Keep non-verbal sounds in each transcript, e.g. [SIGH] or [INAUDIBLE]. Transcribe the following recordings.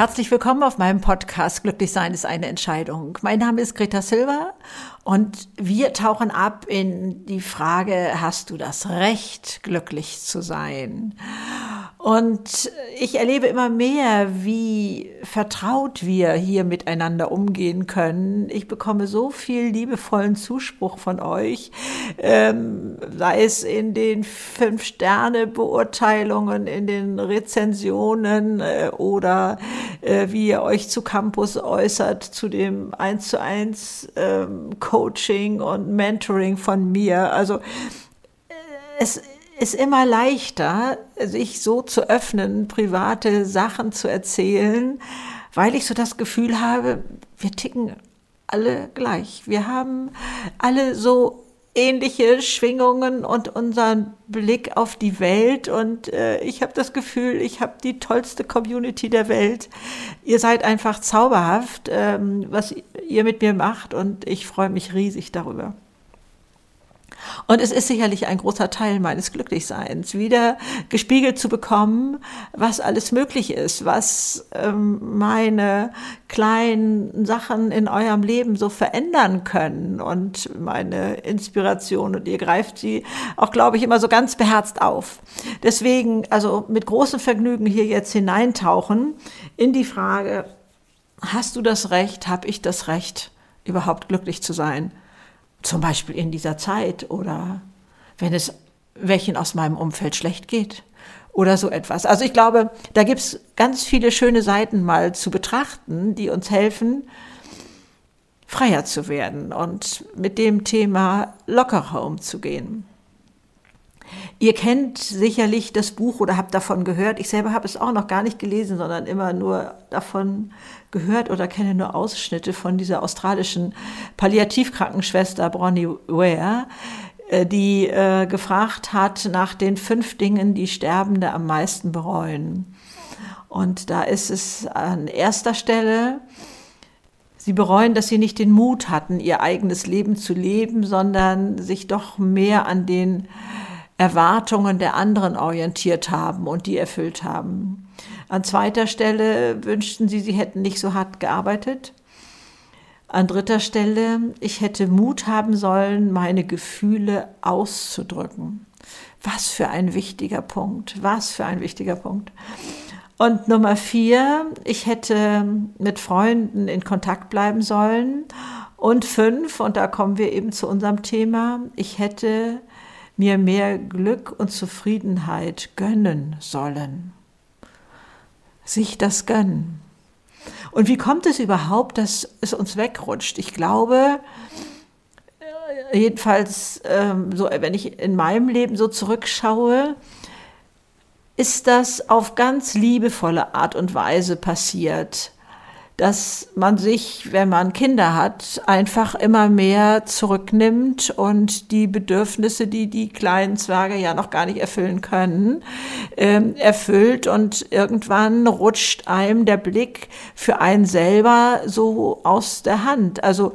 Herzlich willkommen auf meinem Podcast Glücklich sein ist eine Entscheidung. Mein Name ist Greta Silva und wir tauchen ab in die Frage, hast du das Recht, glücklich zu sein? Und ich erlebe immer mehr, wie vertraut wir hier miteinander umgehen können. Ich bekomme so viel liebevollen Zuspruch von euch, ähm, sei es in den Fünf-Sterne-Beurteilungen, in den Rezensionen äh, oder äh, wie ihr euch zu Campus äußert, zu dem 1 zu 1 ähm, Coaching und Mentoring von mir. Also äh, es ist immer leichter, sich so zu öffnen, private Sachen zu erzählen, weil ich so das Gefühl habe, wir ticken alle gleich. Wir haben alle so ähnliche Schwingungen und unseren Blick auf die Welt. Und äh, ich habe das Gefühl, ich habe die tollste Community der Welt. Ihr seid einfach zauberhaft, ähm, was ihr mit mir macht. Und ich freue mich riesig darüber. Und es ist sicherlich ein großer Teil meines Glücklichseins, wieder gespiegelt zu bekommen, was alles möglich ist, was ähm, meine kleinen Sachen in eurem Leben so verändern können und meine Inspiration. Und ihr greift sie auch, glaube ich, immer so ganz beherzt auf. Deswegen, also mit großem Vergnügen hier jetzt hineintauchen in die Frage, hast du das Recht, habe ich das Recht, überhaupt glücklich zu sein? Zum Beispiel in dieser Zeit oder wenn es welchen aus meinem Umfeld schlecht geht oder so etwas. Also ich glaube, da gibt es ganz viele schöne Seiten mal zu betrachten, die uns helfen, freier zu werden und mit dem Thema lockerer umzugehen. Ihr kennt sicherlich das Buch oder habt davon gehört. Ich selber habe es auch noch gar nicht gelesen, sondern immer nur davon gehört oder kenne nur Ausschnitte von dieser australischen Palliativkrankenschwester Bronnie Ware, äh, die äh, gefragt hat nach den fünf Dingen, die Sterbende am meisten bereuen. Und da ist es an erster Stelle, Sie bereuen, dass sie nicht den Mut hatten, ihr eigenes Leben zu leben, sondern sich doch mehr an den Erwartungen der anderen orientiert haben und die erfüllt haben. An zweiter Stelle wünschten sie, sie hätten nicht so hart gearbeitet. An dritter Stelle, ich hätte Mut haben sollen, meine Gefühle auszudrücken. Was für ein wichtiger Punkt, was für ein wichtiger Punkt. Und Nummer vier, ich hätte mit Freunden in Kontakt bleiben sollen. Und fünf, und da kommen wir eben zu unserem Thema, ich hätte mir mehr Glück und Zufriedenheit gönnen sollen. Sich das gönnen. Und wie kommt es überhaupt, dass es uns wegrutscht? Ich glaube, jedenfalls, ähm, so, wenn ich in meinem Leben so zurückschaue, ist das auf ganz liebevolle Art und Weise passiert dass man sich, wenn man Kinder hat, einfach immer mehr zurücknimmt und die Bedürfnisse, die die kleinen Zwerge ja noch gar nicht erfüllen können, ähm, erfüllt und irgendwann rutscht einem der Blick für einen selber so aus der Hand. Also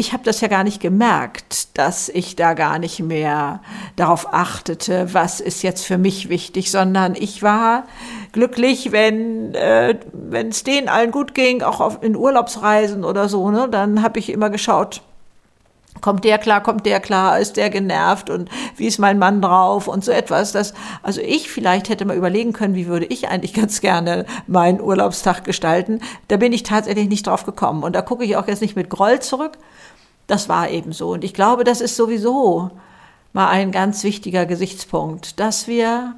ich habe das ja gar nicht gemerkt, dass ich da gar nicht mehr darauf achtete, was ist jetzt für mich wichtig, sondern ich war glücklich, wenn äh, es denen allen gut ging, auch auf, in Urlaubsreisen oder so. Ne, dann habe ich immer geschaut, kommt der klar, kommt der klar, ist der genervt und wie ist mein Mann drauf und so etwas. Das, also ich vielleicht hätte mal überlegen können, wie würde ich eigentlich [LAUGHS] ganz gerne meinen Urlaubstag gestalten. Da bin ich tatsächlich nicht drauf gekommen und da gucke ich auch jetzt nicht mit Groll zurück, das war eben so. Und ich glaube, das ist sowieso mal ein ganz wichtiger Gesichtspunkt, dass wir,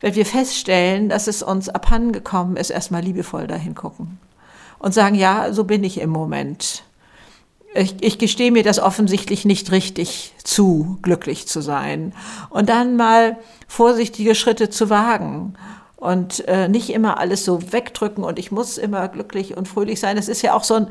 wenn wir feststellen, dass es uns abhandengekommen ist, erstmal liebevoll dahin gucken und sagen, ja, so bin ich im Moment. Ich, ich gestehe mir das offensichtlich nicht richtig zu, glücklich zu sein. Und dann mal vorsichtige Schritte zu wagen und äh, nicht immer alles so wegdrücken und ich muss immer glücklich und fröhlich sein. Es ist ja auch so ein,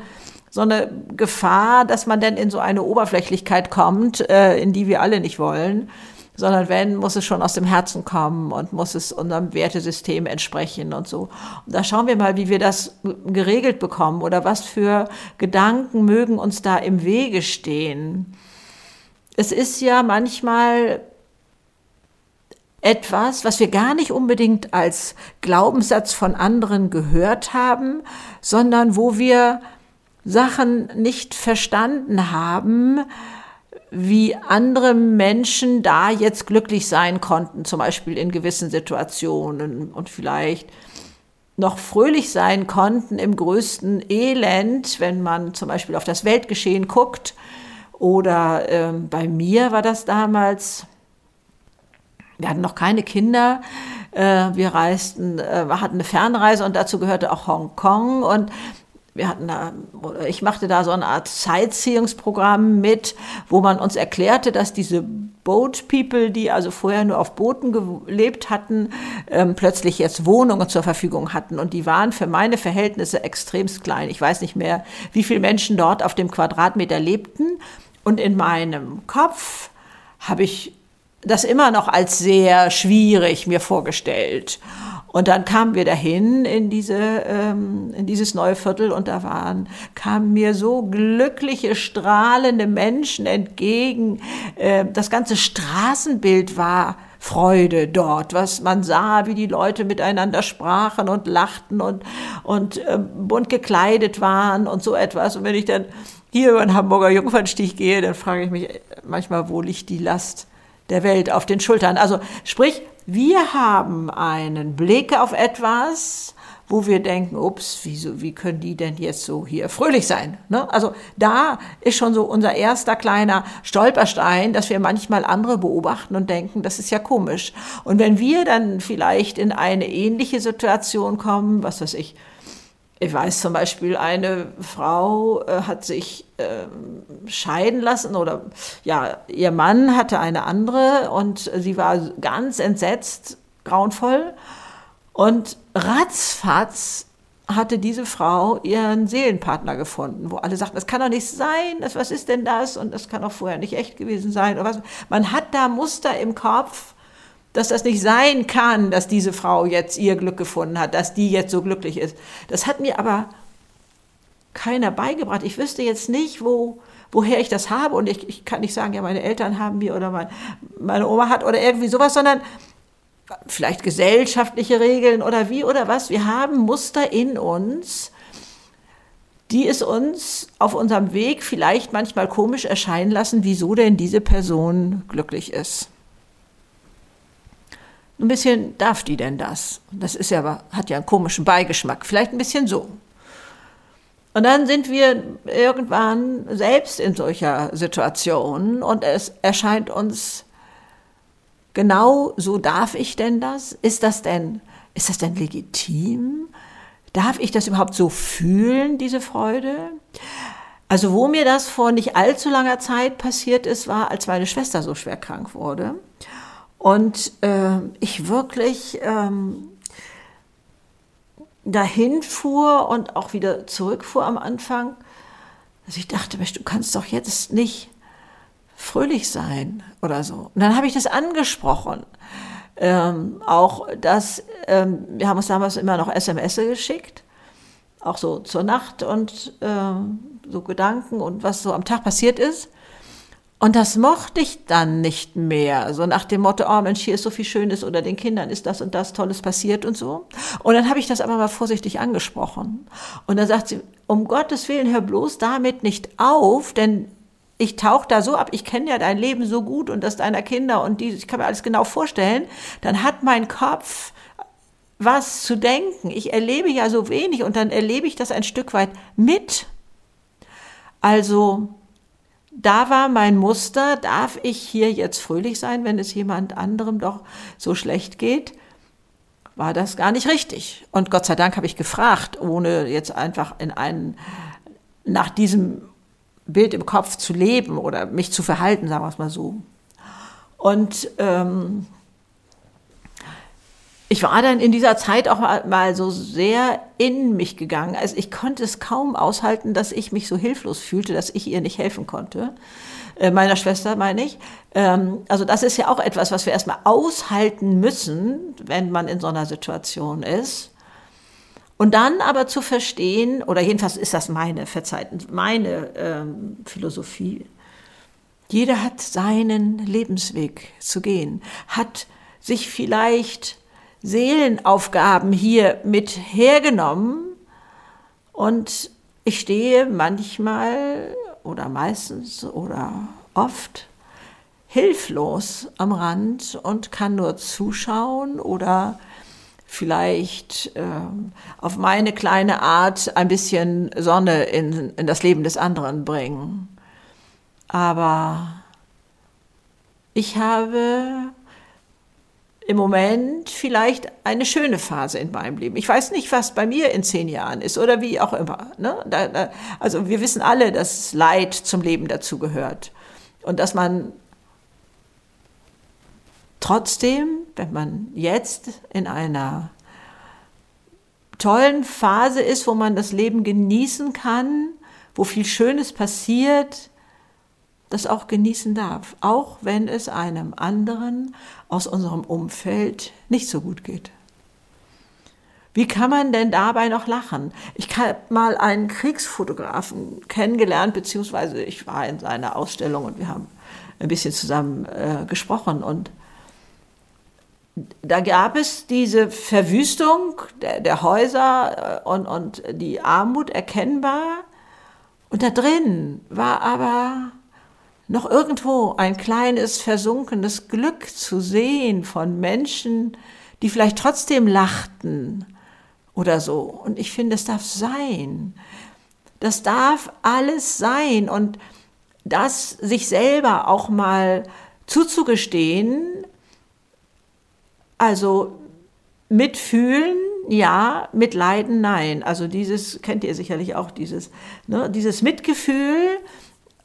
so eine Gefahr, dass man dann in so eine Oberflächlichkeit kommt, äh, in die wir alle nicht wollen, sondern wenn, muss es schon aus dem Herzen kommen und muss es unserem Wertesystem entsprechen und so. Und da schauen wir mal, wie wir das geregelt bekommen oder was für Gedanken mögen uns da im Wege stehen. Es ist ja manchmal etwas, was wir gar nicht unbedingt als Glaubenssatz von anderen gehört haben, sondern wo wir Sachen nicht verstanden haben, wie andere Menschen da jetzt glücklich sein konnten, zum Beispiel in gewissen Situationen und vielleicht noch fröhlich sein konnten im größten Elend, wenn man zum Beispiel auf das Weltgeschehen guckt. Oder äh, bei mir war das damals, wir hatten noch keine Kinder, äh, wir reisten, äh, hatten eine Fernreise und dazu gehörte auch Hongkong. Und wir hatten da, ich machte da so eine Art Sightseeing-Programm mit, wo man uns erklärte, dass diese Boat People, die also vorher nur auf Booten gelebt hatten, ähm, plötzlich jetzt Wohnungen zur Verfügung hatten. Und die waren für meine Verhältnisse extremst klein. Ich weiß nicht mehr, wie viele Menschen dort auf dem Quadratmeter lebten. Und in meinem Kopf habe ich das immer noch als sehr schwierig mir vorgestellt. Und dann kamen wir dahin in diese ähm, in dieses neue Viertel und da waren kamen mir so glückliche strahlende Menschen entgegen. Äh, das ganze Straßenbild war Freude dort, was man sah, wie die Leute miteinander sprachen und lachten und und äh, bunt gekleidet waren und so etwas. Und wenn ich dann hier über den Hamburger Jungfernstich gehe, dann frage ich mich manchmal, wo liegt die Last der Welt auf den Schultern? Also sprich, wir haben einen Blick auf etwas, wo wir denken, ups, wieso, wie können die denn jetzt so hier fröhlich sein? Ne? Also da ist schon so unser erster kleiner Stolperstein, dass wir manchmal andere beobachten und denken, das ist ja komisch. Und wenn wir dann vielleicht in eine ähnliche Situation kommen, was weiß ich, ich weiß zum Beispiel, eine Frau äh, hat sich äh, scheiden lassen oder ja, ihr Mann hatte eine andere und sie war ganz entsetzt, grauenvoll. Und ratzfatz hatte diese Frau ihren Seelenpartner gefunden, wo alle sagten, das kann doch nicht sein, das, was ist denn das? Und das kann doch vorher nicht echt gewesen sein. Man hat da Muster im Kopf, dass das nicht sein kann, dass diese Frau jetzt ihr Glück gefunden hat, dass die jetzt so glücklich ist. Das hat mir aber keiner beigebracht. Ich wüsste jetzt nicht, wo, woher ich das habe. Und ich, ich kann nicht sagen, ja, meine Eltern haben mir oder mein, meine Oma hat oder irgendwie sowas, sondern vielleicht gesellschaftliche Regeln oder wie oder was. Wir haben Muster in uns, die es uns auf unserem Weg vielleicht manchmal komisch erscheinen lassen, wieso denn diese Person glücklich ist ein bisschen darf die denn das? Das ist ja aber, hat ja einen komischen Beigeschmack. Vielleicht ein bisschen so. Und dann sind wir irgendwann selbst in solcher Situation und es erscheint uns genau so darf ich denn das? Ist das denn, ist das denn legitim? Darf ich das überhaupt so fühlen, diese Freude? Also wo mir das vor nicht allzu langer Zeit passiert ist, war, als meine Schwester so schwer krank wurde. Und äh, ich wirklich ähm, dahin fuhr und auch wieder zurückfuhr am Anfang, dass ich dachte, Mensch, du kannst doch jetzt nicht fröhlich sein oder so. Und dann habe ich das angesprochen. Ähm, auch das, ähm, wir haben uns damals immer noch SMS geschickt, auch so zur Nacht und ähm, so Gedanken und was so am Tag passiert ist. Und das mochte ich dann nicht mehr. So nach dem Motto, oh Mensch, hier ist so viel Schönes oder den Kindern ist das und das Tolles passiert und so. Und dann habe ich das aber mal vorsichtig angesprochen. Und dann sagt sie, um Gottes Willen, hör bloß damit nicht auf, denn ich tauche da so ab, ich kenne ja dein Leben so gut und das deiner Kinder und die, ich kann mir alles genau vorstellen. Dann hat mein Kopf was zu denken. Ich erlebe ja so wenig und dann erlebe ich das ein Stück weit mit. Also, da war mein Muster, darf ich hier jetzt fröhlich sein, wenn es jemand anderem doch so schlecht geht? War das gar nicht richtig. Und Gott sei Dank habe ich gefragt, ohne jetzt einfach in einen, nach diesem Bild im Kopf zu leben oder mich zu verhalten, sagen wir es mal so. Und ähm, ich war dann in dieser Zeit auch mal so sehr in mich gegangen. Also ich konnte es kaum aushalten, dass ich mich so hilflos fühlte, dass ich ihr nicht helfen konnte. Äh, meiner Schwester meine ich. Ähm, also das ist ja auch etwas, was wir erstmal aushalten müssen, wenn man in so einer Situation ist. Und dann aber zu verstehen, oder jedenfalls ist das meine, verzeiht, meine ähm, Philosophie. Jeder hat seinen Lebensweg zu gehen, hat sich vielleicht Seelenaufgaben hier mit hergenommen und ich stehe manchmal oder meistens oder oft hilflos am Rand und kann nur zuschauen oder vielleicht äh, auf meine kleine Art ein bisschen Sonne in, in das Leben des anderen bringen. Aber ich habe im Moment vielleicht eine schöne Phase in meinem Leben. Ich weiß nicht, was bei mir in zehn Jahren ist oder wie auch immer. Ne? Da, da, also wir wissen alle, dass Leid zum Leben dazugehört und dass man trotzdem, wenn man jetzt in einer tollen Phase ist, wo man das Leben genießen kann, wo viel Schönes passiert, das auch genießen darf, auch wenn es einem anderen aus unserem Umfeld nicht so gut geht. Wie kann man denn dabei noch lachen? Ich habe mal einen Kriegsfotografen kennengelernt, beziehungsweise ich war in seiner Ausstellung und wir haben ein bisschen zusammen äh, gesprochen und da gab es diese Verwüstung der, der Häuser äh, und, und die Armut erkennbar. Und da drin war aber noch irgendwo ein kleines versunkenes Glück zu sehen von Menschen, die vielleicht trotzdem lachten oder so. Und ich finde, es darf sein. Das darf alles sein. Und das sich selber auch mal zuzugestehen, also mitfühlen, ja, mitleiden, nein. Also dieses kennt ihr sicherlich auch, dieses, ne, dieses Mitgefühl,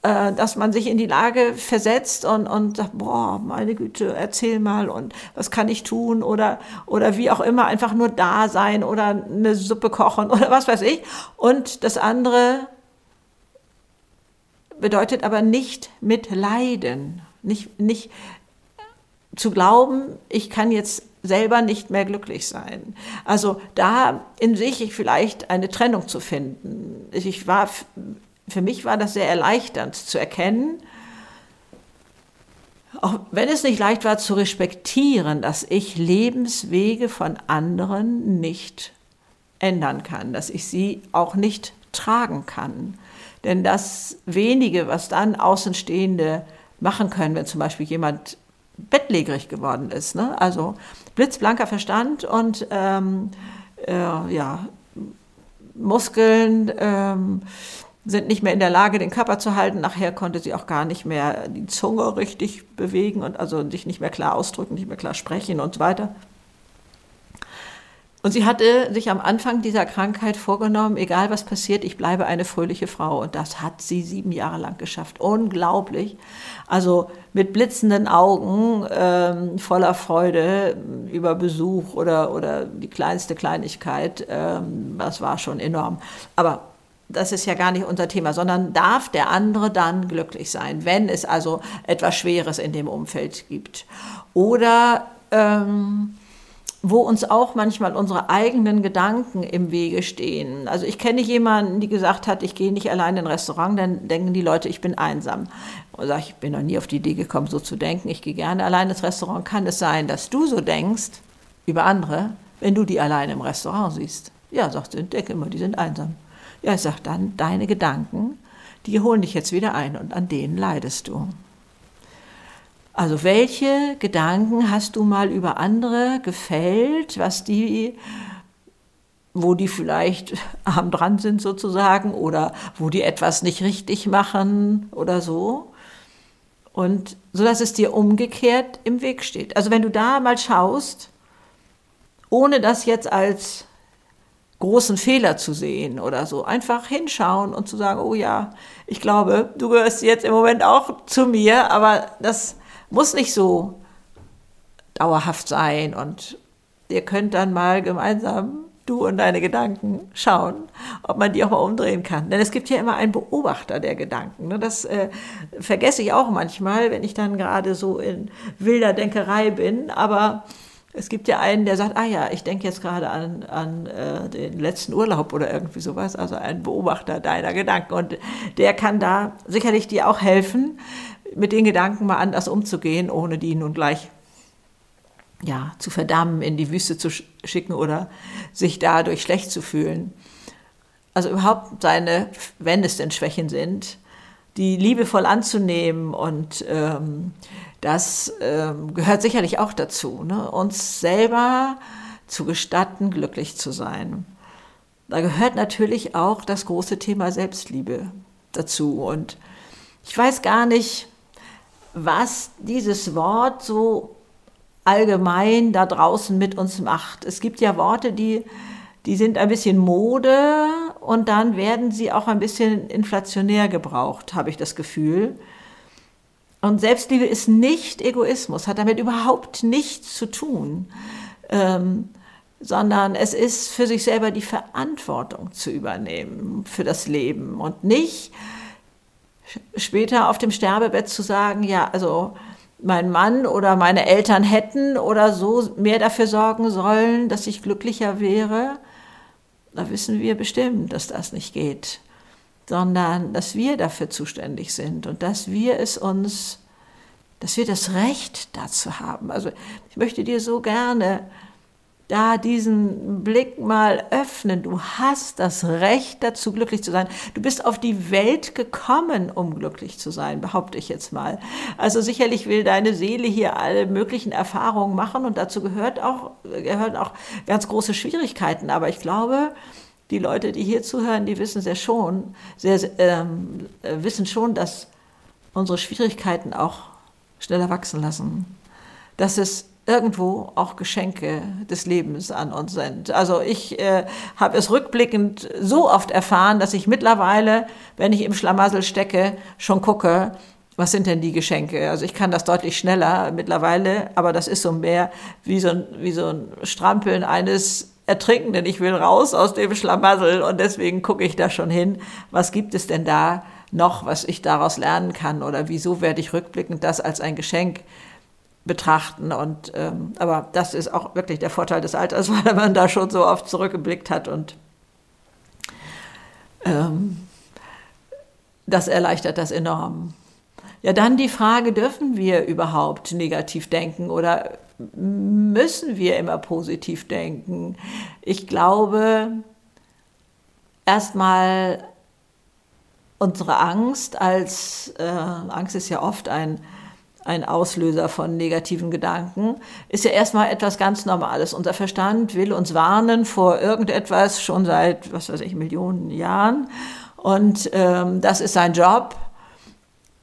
dass man sich in die Lage versetzt und, und sagt, boah, meine Güte, erzähl mal und was kann ich tun oder, oder wie auch immer, einfach nur da sein oder eine Suppe kochen [LAUGHS] oder was weiß ich. Und das andere bedeutet aber nicht mitleiden, nicht, nicht zu glauben, ich kann jetzt selber nicht mehr glücklich sein. Also da in sich vielleicht eine Trennung zu finden. Ich war, für mich war das sehr erleichternd zu erkennen, auch wenn es nicht leicht war zu respektieren, dass ich Lebenswege von anderen nicht ändern kann, dass ich sie auch nicht tragen kann. Denn das wenige, was dann Außenstehende machen können, wenn zum Beispiel jemand bettlägerig geworden ist. Ne? Also blitzblanker Verstand und ähm, äh, ja, Muskeln ähm, sind nicht mehr in der Lage, den Körper zu halten. Nachher konnte sie auch gar nicht mehr die Zunge richtig bewegen und also sich nicht mehr klar ausdrücken, nicht mehr klar sprechen und so weiter. Und sie hatte sich am Anfang dieser Krankheit vorgenommen, egal was passiert, ich bleibe eine fröhliche Frau. Und das hat sie sieben Jahre lang geschafft. Unglaublich. Also mit blitzenden Augen, ähm, voller Freude über Besuch oder, oder die kleinste Kleinigkeit. Ähm, das war schon enorm. Aber das ist ja gar nicht unser Thema, sondern darf der andere dann glücklich sein, wenn es also etwas Schweres in dem Umfeld gibt. Oder ähm, wo uns auch manchmal unsere eigenen Gedanken im Wege stehen. Also ich kenne jemanden, die gesagt hat, ich gehe nicht allein in ein Restaurant, dann denken die Leute, ich bin einsam. Und sage ich, bin noch nie auf die Idee gekommen, so zu denken. Ich gehe gerne allein ins Restaurant. Kann es sein, dass du so denkst über andere, wenn du die allein im Restaurant siehst? Ja, sagt sie, denke immer, die sind einsam. Ja, ich sage dann, deine Gedanken, die holen dich jetzt wieder ein und an denen leidest du. Also welche Gedanken hast du mal über andere gefällt, was die, wo die vielleicht arm dran sind sozusagen oder wo die etwas nicht richtig machen oder so? Und so dass es dir umgekehrt im Weg steht. Also wenn du da mal schaust, ohne das jetzt als großen Fehler zu sehen oder so. Einfach hinschauen und zu sagen, oh ja, ich glaube, du gehörst jetzt im Moment auch zu mir, aber das muss nicht so dauerhaft sein und ihr könnt dann mal gemeinsam, du und deine Gedanken, schauen, ob man die auch mal umdrehen kann. Denn es gibt ja immer einen Beobachter der Gedanken. Ne? Das äh, vergesse ich auch manchmal, wenn ich dann gerade so in wilder Denkerei bin. Aber es gibt ja einen, der sagt, ah ja, ich denke jetzt gerade an, an äh, den letzten Urlaub oder irgendwie sowas, also ein Beobachter deiner Gedanken. Und der kann da sicherlich dir auch helfen, mit den Gedanken mal anders umzugehen, ohne die nun gleich ja, zu verdammen, in die Wüste zu schicken oder sich dadurch schlecht zu fühlen. Also überhaupt seine, wenn es denn Schwächen sind, die liebevoll anzunehmen und ähm, das ähm, gehört sicherlich auch dazu, ne? uns selber zu gestatten, glücklich zu sein. Da gehört natürlich auch das große Thema Selbstliebe dazu. Und ich weiß gar nicht, was dieses Wort so allgemein da draußen mit uns macht. Es gibt ja Worte, die, die sind ein bisschen Mode und dann werden sie auch ein bisschen inflationär gebraucht, habe ich das Gefühl. Und Selbstliebe ist nicht Egoismus, hat damit überhaupt nichts zu tun, ähm, sondern es ist für sich selber die Verantwortung zu übernehmen für das Leben und nicht später auf dem Sterbebett zu sagen, ja, also mein Mann oder meine Eltern hätten oder so mehr dafür sorgen sollen, dass ich glücklicher wäre, da wissen wir bestimmt, dass das nicht geht, sondern dass wir dafür zuständig sind und dass wir es uns, dass wir das Recht dazu haben. Also ich möchte dir so gerne da diesen Blick mal öffnen. Du hast das Recht dazu, glücklich zu sein. Du bist auf die Welt gekommen, um glücklich zu sein, behaupte ich jetzt mal. Also sicherlich will deine Seele hier alle möglichen Erfahrungen machen und dazu gehört auch, gehören auch ganz große Schwierigkeiten. Aber ich glaube, die Leute, die hier zuhören, die wissen sehr schon, sehr, ähm, wissen schon, dass unsere Schwierigkeiten auch schneller wachsen lassen. Dass es irgendwo auch Geschenke des Lebens an uns sind. Also ich äh, habe es rückblickend so oft erfahren, dass ich mittlerweile, wenn ich im Schlamassel stecke, schon gucke, was sind denn die Geschenke? Also ich kann das deutlich schneller mittlerweile, aber das ist so mehr wie so ein, wie so ein Strampeln eines Ertrinkenden. Ich will raus aus dem Schlamassel und deswegen gucke ich da schon hin, was gibt es denn da noch, was ich daraus lernen kann oder wieso werde ich rückblickend das als ein Geschenk betrachten. Und, ähm, aber das ist auch wirklich der Vorteil des Alters, [LAUGHS] weil man da schon so oft zurückgeblickt hat und ähm, das erleichtert das enorm. Ja, dann die Frage, dürfen wir überhaupt negativ denken oder müssen wir immer positiv denken? Ich glaube, erstmal unsere Angst als, äh, Angst ist ja oft ein, ein Auslöser von negativen Gedanken, ist ja erstmal etwas ganz Normales. Unser Verstand will uns warnen vor irgendetwas schon seit, was weiß ich, Millionen Jahren. Und ähm, das ist sein Job.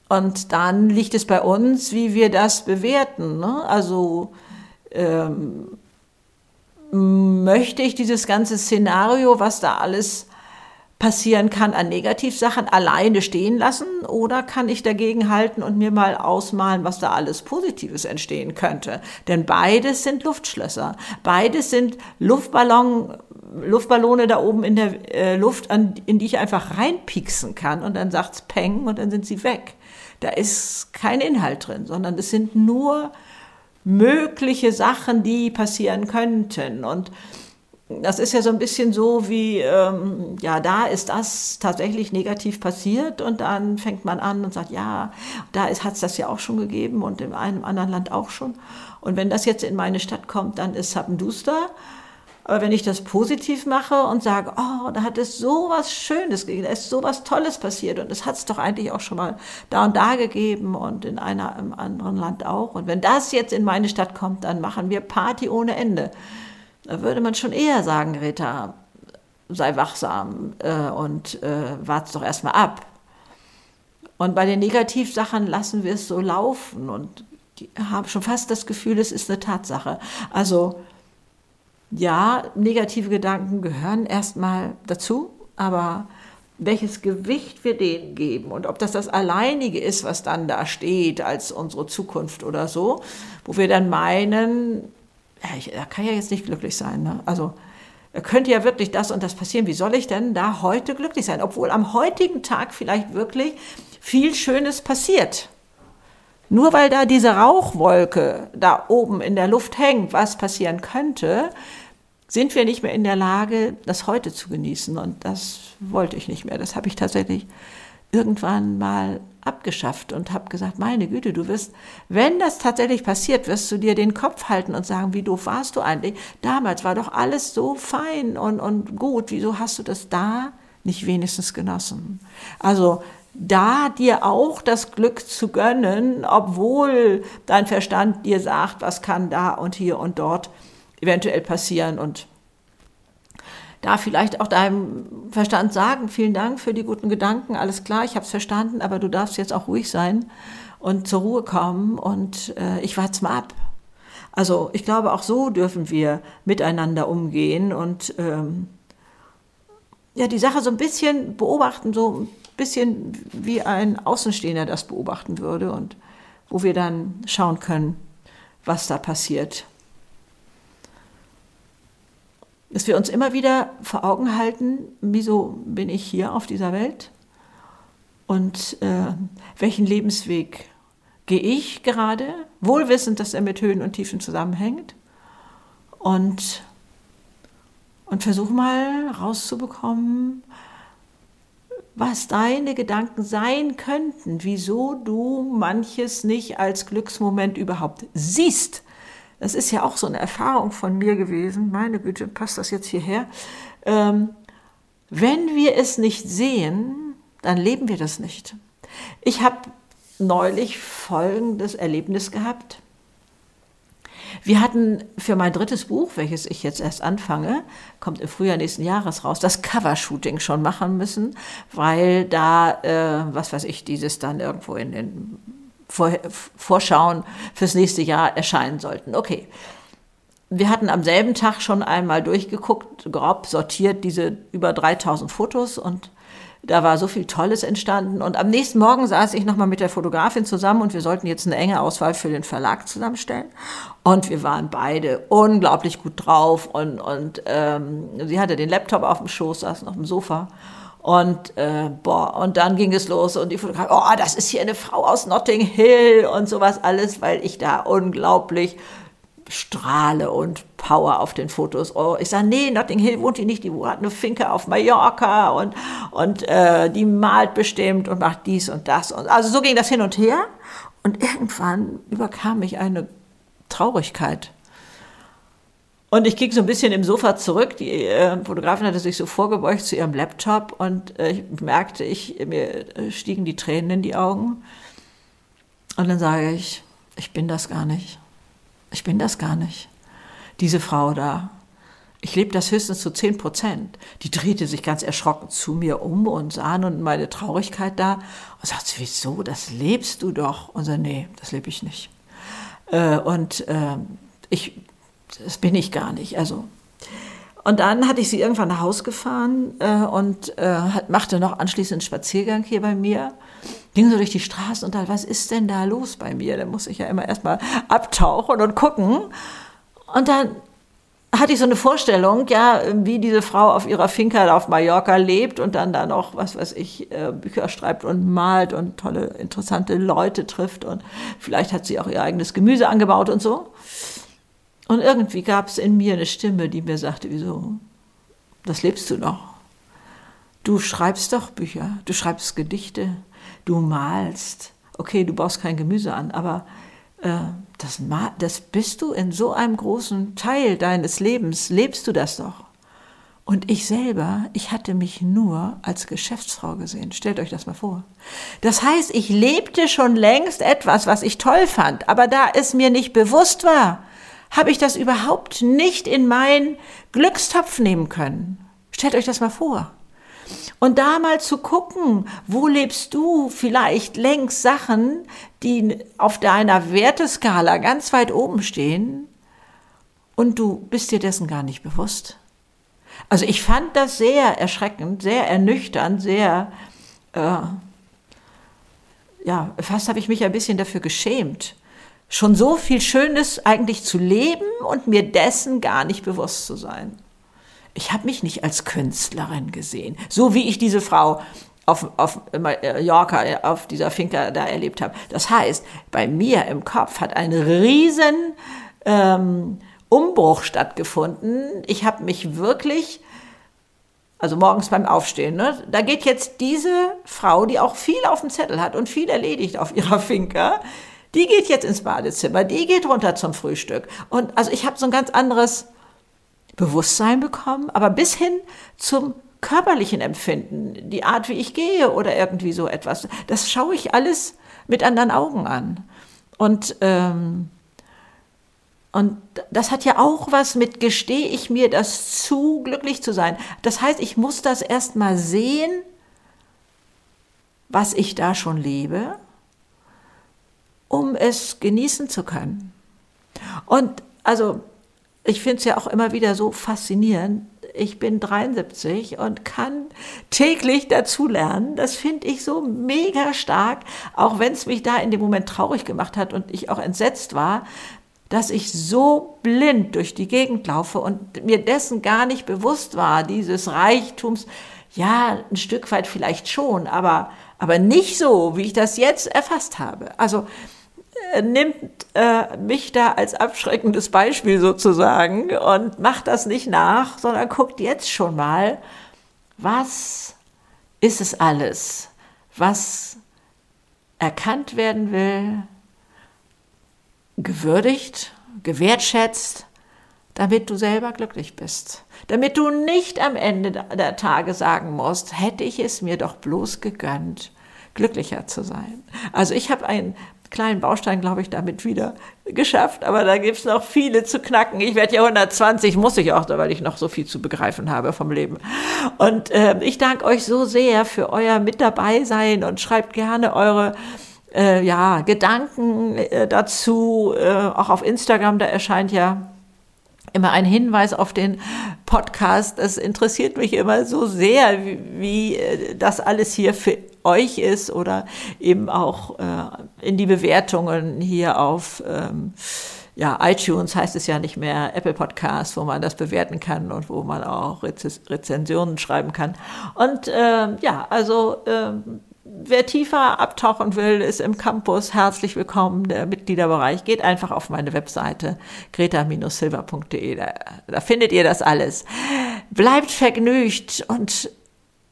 Und dann liegt es bei uns, wie wir das bewerten. Ne? Also ähm, möchte ich dieses ganze Szenario, was da alles passieren kann an Negativsachen, alleine stehen lassen oder kann ich dagegen halten und mir mal ausmalen, was da alles Positives entstehen könnte. Denn beides sind Luftschlösser. Beides sind Luftballon, Luftballone da oben in der äh, Luft, an, in die ich einfach reinpieksen kann und dann sagt's Peng und dann sind sie weg. Da ist kein Inhalt drin, sondern es sind nur mögliche Sachen, die passieren könnten. Und das ist ja so ein bisschen so wie, ähm, ja, da ist das tatsächlich negativ passiert und dann fängt man an und sagt, ja, da hat es das ja auch schon gegeben und in einem anderen Land auch schon. Und wenn das jetzt in meine Stadt kommt, dann ist Sappenduster. Aber wenn ich das positiv mache und sage, oh, da hat es so was Schönes gegeben, da ist so was Tolles passiert und es hat es doch eigentlich auch schon mal da und da gegeben und in einer, im anderen Land auch. Und wenn das jetzt in meine Stadt kommt, dann machen wir Party ohne Ende. Da würde man schon eher sagen, Greta, sei wachsam äh, und äh, warte doch erstmal ab. Und bei den Negativsachen lassen wir es so laufen und haben schon fast das Gefühl, es ist eine Tatsache. Also ja, negative Gedanken gehören erstmal dazu, aber welches Gewicht wir denen geben und ob das das alleinige ist, was dann da steht als unsere Zukunft oder so, wo wir dann meinen, ich, er kann ja jetzt nicht glücklich sein. Ne? Also könnte ja wirklich das und das passieren. Wie soll ich denn da heute glücklich sein? Obwohl am heutigen Tag vielleicht wirklich viel Schönes passiert. Nur weil da diese Rauchwolke da oben in der Luft hängt, was passieren könnte, sind wir nicht mehr in der Lage, das heute zu genießen. Und das wollte ich nicht mehr. Das habe ich tatsächlich irgendwann mal abgeschafft und habe gesagt, meine Güte, du wirst, wenn das tatsächlich passiert, wirst du dir den Kopf halten und sagen, wie doof warst du eigentlich? Damals war doch alles so fein und, und gut, wieso hast du das da nicht wenigstens genossen? Also da dir auch das Glück zu gönnen, obwohl dein Verstand dir sagt, was kann da und hier und dort eventuell passieren und da vielleicht auch deinem Verstand sagen, vielen Dank für die guten Gedanken, alles klar, ich habe es verstanden, aber du darfst jetzt auch ruhig sein und zur Ruhe kommen und äh, ich warte mal ab. Also ich glaube, auch so dürfen wir miteinander umgehen und ähm, ja, die Sache so ein bisschen beobachten, so ein bisschen wie ein Außenstehender das beobachten würde und wo wir dann schauen können, was da passiert dass wir uns immer wieder vor Augen halten, wieso bin ich hier auf dieser Welt und äh, welchen Lebensweg gehe ich gerade, wohlwissend, dass er mit Höhen und Tiefen zusammenhängt und, und versuch mal rauszubekommen, was deine Gedanken sein könnten, wieso du manches nicht als Glücksmoment überhaupt siehst das ist ja auch so eine Erfahrung von mir gewesen, meine Güte, passt das jetzt hierher? Ähm, wenn wir es nicht sehen, dann leben wir das nicht. Ich habe neulich folgendes Erlebnis gehabt. Wir hatten für mein drittes Buch, welches ich jetzt erst anfange, kommt im Frühjahr nächsten Jahres raus, das Covershooting schon machen müssen, weil da, äh, was weiß ich, dieses dann irgendwo in den Vorschauen fürs nächste Jahr erscheinen sollten. Okay. Wir hatten am selben Tag schon einmal durchgeguckt, grob sortiert diese über 3000 Fotos und da war so viel Tolles entstanden. Und am nächsten Morgen saß ich nochmal mit der Fotografin zusammen und wir sollten jetzt eine enge Auswahl für den Verlag zusammenstellen. Und wir waren beide unglaublich gut drauf und, und ähm, sie hatte den Laptop auf dem Schoß, saßen auf dem Sofa und, äh, boah, und dann ging es los und die Fotografin, oh, das ist hier eine Frau aus Notting Hill und sowas alles, weil ich da unglaublich strahle und Power auf den Fotos. Oh, ich sage, nee, Notting Hill wohnt die nicht, die hat eine Finke auf Mallorca und, und äh, die malt bestimmt und macht dies und das. Und, also so ging das hin und her. Und irgendwann überkam mich eine Traurigkeit. Und ich ging so ein bisschen im Sofa zurück. Die äh, Fotografin hatte sich so vorgebeugt zu ihrem Laptop und äh, ich merkte, ich, mir äh, stiegen die Tränen in die Augen. Und dann sage ich, ich bin das gar nicht. Ich bin das gar nicht. Diese Frau da. Ich lebe das höchstens zu 10 Prozent. Die drehte sich ganz erschrocken zu mir um und sah nun meine Traurigkeit da und sagte, wieso, das lebst du doch. Und so, nee, das lebe ich nicht. Äh, und äh, ich das bin ich gar nicht. Also und dann hatte ich sie irgendwann nach Hause gefahren äh, und äh, machte noch anschließend einen Spaziergang hier bei mir. Ging so durch die Straße und dachte, was ist denn da los bei mir? Da muss ich ja immer erstmal abtauchen und gucken. Und dann hatte ich so eine Vorstellung, ja, wie diese Frau auf ihrer Finca auf Mallorca lebt und dann da noch, was weiß ich, äh, Bücher schreibt und malt und tolle, interessante Leute trifft und vielleicht hat sie auch ihr eigenes Gemüse angebaut und so. Und irgendwie gab es in mir eine Stimme, die mir sagte, wieso? Das lebst du noch. Du schreibst doch Bücher, du schreibst Gedichte, du malst. Okay, du baust kein Gemüse an, aber äh, das, das bist du in so einem großen Teil deines Lebens, lebst du das doch. Und ich selber, ich hatte mich nur als Geschäftsfrau gesehen. Stellt euch das mal vor. Das heißt, ich lebte schon längst etwas, was ich toll fand, aber da es mir nicht bewusst war, habe ich das überhaupt nicht in meinen Glückstopf nehmen können. Stellt euch das mal vor. Und da mal zu gucken, wo lebst du vielleicht längst Sachen, die auf deiner Werteskala ganz weit oben stehen und du bist dir dessen gar nicht bewusst. Also ich fand das sehr erschreckend, sehr ernüchternd, sehr, äh, ja, fast habe ich mich ein bisschen dafür geschämt, schon so viel Schönes eigentlich zu leben und mir dessen gar nicht bewusst zu sein. Ich habe mich nicht als Künstlerin gesehen, so wie ich diese Frau auf, auf Mallorca, auf dieser Finca da erlebt habe. Das heißt, bei mir im Kopf hat ein riesen ähm, Umbruch stattgefunden. Ich habe mich wirklich also morgens beim Aufstehen, ne? da geht jetzt diese Frau, die auch viel auf dem Zettel hat und viel erledigt auf ihrer Finca, die geht jetzt ins Badezimmer, die geht runter zum Frühstück. Und also ich habe so ein ganz anderes Bewusstsein bekommen, aber bis hin zum körperlichen Empfinden, die Art, wie ich gehe oder irgendwie so etwas, das schaue ich alles mit anderen Augen an. Und, ähm, und das hat ja auch was mit, gestehe ich mir das zu, glücklich zu sein. Das heißt, ich muss das erst mal sehen, was ich da schon lebe, um es genießen zu können. Und also, ich finde es ja auch immer wieder so faszinierend, ich bin 73 und kann täglich dazulernen. Das finde ich so mega stark, auch wenn es mich da in dem Moment traurig gemacht hat und ich auch entsetzt war, dass ich so blind durch die Gegend laufe und mir dessen gar nicht bewusst war, dieses Reichtums. Ja, ein Stück weit vielleicht schon, aber, aber nicht so, wie ich das jetzt erfasst habe. Also nimmt äh, mich da als abschreckendes Beispiel sozusagen und macht das nicht nach, sondern guckt jetzt schon mal, was ist es alles, was erkannt werden will, gewürdigt, gewertschätzt, damit du selber glücklich bist. Damit du nicht am Ende der Tage sagen musst, hätte ich es mir doch bloß gegönnt, glücklicher zu sein. Also ich habe ein kleinen Baustein, glaube ich, damit wieder geschafft. Aber da gibt es noch viele zu knacken. Ich werde ja 120, muss ich auch, weil ich noch so viel zu begreifen habe vom Leben. Und äh, ich danke euch so sehr für euer Mit dabei sein und schreibt gerne eure äh, ja, Gedanken äh, dazu. Äh, auch auf Instagram, da erscheint ja immer ein Hinweis auf den Podcast. Das interessiert mich immer so sehr, wie, wie äh, das alles hier für euch ist oder eben auch äh, in die Bewertungen hier auf ähm, ja, iTunes heißt es ja nicht mehr Apple Podcast, wo man das bewerten kann und wo man auch Rez Rezensionen schreiben kann. Und ähm, ja, also ähm, wer tiefer abtauchen will, ist im Campus herzlich willkommen. Der Mitgliederbereich geht einfach auf meine Webseite greta-silver.de. Da, da findet ihr das alles. Bleibt vergnügt und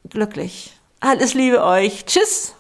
glücklich. Alles Liebe euch. Tschüss.